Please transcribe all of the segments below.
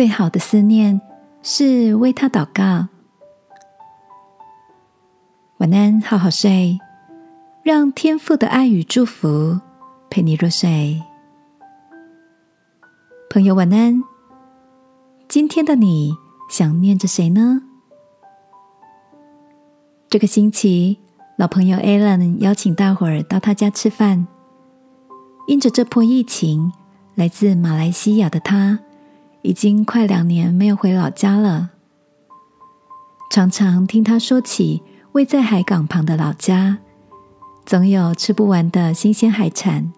最好的思念是为他祷告。晚安，好好睡，让天父的爱与祝福陪你入睡。朋友，晚安。今天的你想念着谁呢？这个星期，老朋友 Alan 邀请大伙儿到他家吃饭。因着这波疫情，来自马来西亚的他，已经快两年没有回老家了。常常听他说起位在海港旁的老家，总有吃不完的新鲜海产。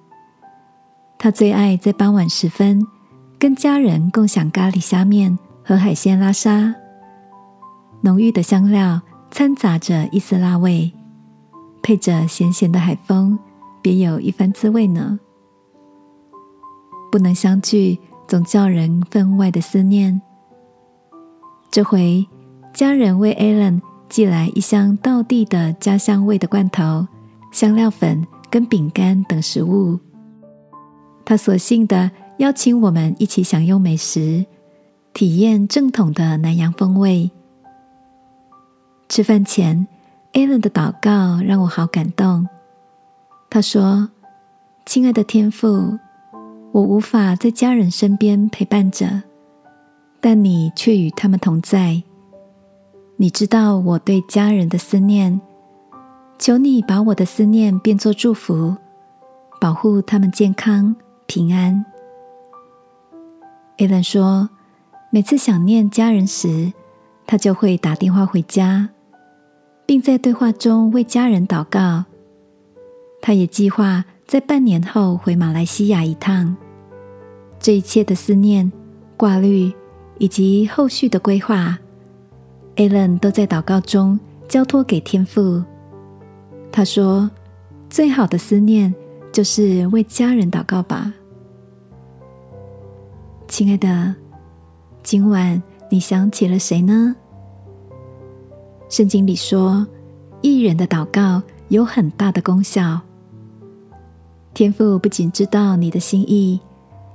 他最爱在傍晚时分，跟家人共享咖喱虾面和海鲜拉沙，浓郁的香料。掺杂着一丝辣味，配着咸咸的海风，别有一番滋味呢。不能相聚，总叫人分外的思念。这回家人为 Alan 寄来一箱道地的家乡味的罐头、香料粉跟饼干等食物，他索性的邀请我们一起享用美食，体验正统的南洋风味。吃饭前，Allen 的祷告让我好感动。他说：“亲爱的天父，我无法在家人身边陪伴着，但你却与他们同在。你知道我对家人的思念，求你把我的思念变作祝福，保护他们健康平安。”Allen 说：“每次想念家人时，他就会打电话回家。”并在对话中为家人祷告。他也计划在半年后回马来西亚一趟。这一切的思念、挂虑以及后续的规划，Allen 都在祷告中交托给天父。他说：“最好的思念就是为家人祷告吧。”亲爱的，今晚你想起了谁呢？圣经里说，艺人的祷告有很大的功效。天父不仅知道你的心意，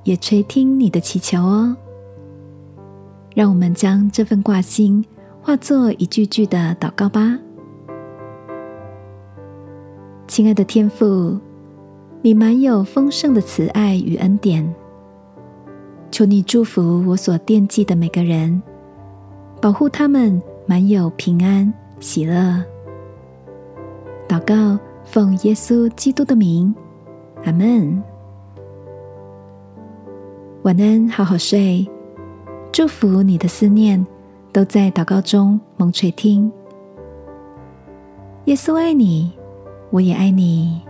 也垂听你的祈求哦。让我们将这份挂心化作一句句的祷告吧。亲爱的天父，你满有丰盛的慈爱与恩典，求你祝福我所惦记的每个人，保护他们。满有平安喜乐，祷告奉耶稣基督的名，阿门。晚安，好好睡。祝福你的思念都在祷告中蒙垂听。耶稣爱你，我也爱你。